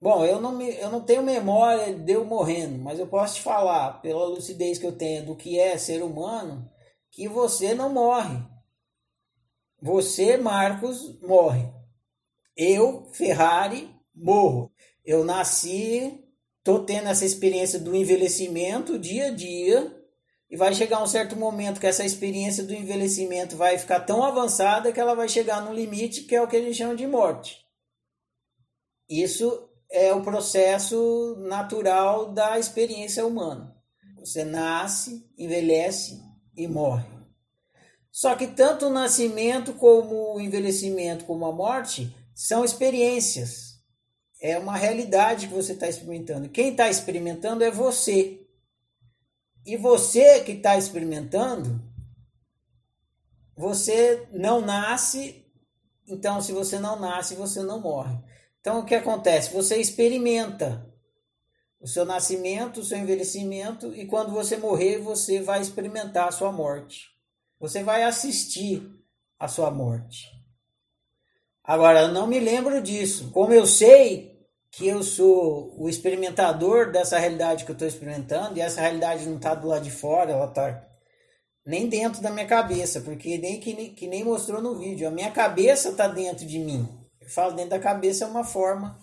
Bom, eu não, me, eu não tenho memória de eu morrendo, mas eu posso te falar, pela lucidez que eu tenho do que é ser humano, que você não morre. Você, Marcos, morre. Eu, Ferrari, morro. Eu nasci, tô tendo essa experiência do envelhecimento dia a dia, e vai chegar um certo momento que essa experiência do envelhecimento vai ficar tão avançada que ela vai chegar no limite que é o que a gente chama de morte. Isso é o processo natural da experiência humana. Você nasce, envelhece e morre. Só que tanto o nascimento como o envelhecimento como a morte são experiências. É uma realidade que você está experimentando. Quem está experimentando é você. E você que está experimentando, você não nasce. Então, se você não nasce, você não morre. Então, o que acontece? Você experimenta o seu nascimento, o seu envelhecimento, e quando você morrer, você vai experimentar a sua morte. Você vai assistir a sua morte. Agora, eu não me lembro disso. Como eu sei que eu sou o experimentador dessa realidade que eu estou experimentando, e essa realidade não está do lado de fora, ela está nem dentro da minha cabeça, porque nem que, que nem mostrou no vídeo. A minha cabeça está dentro de mim falo dentro da cabeça é uma forma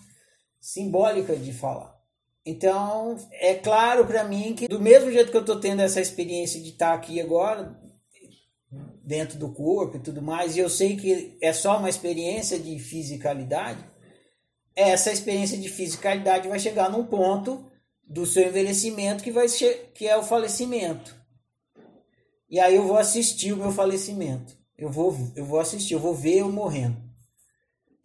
simbólica de falar. Então, é claro para mim que do mesmo jeito que eu estou tendo essa experiência de estar tá aqui agora, dentro do corpo e tudo mais, e eu sei que é só uma experiência de fisicalidade, essa experiência de fisicalidade vai chegar num ponto do seu envelhecimento que vai que é o falecimento. E aí eu vou assistir o meu falecimento. Eu vou eu vou assistir, eu vou ver eu morrendo.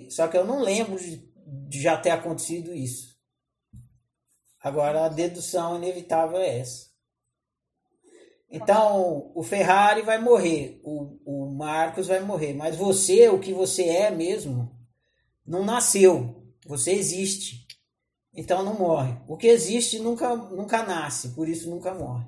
Só que eu não lembro de, já ter acontecido isso. Agora a dedução inevitável é essa. Então, o Ferrari vai morrer, o, o Marcos vai morrer, mas você, o que você é mesmo, não nasceu. Você existe. Então não morre. O que existe nunca, nunca nasce, por isso nunca morre.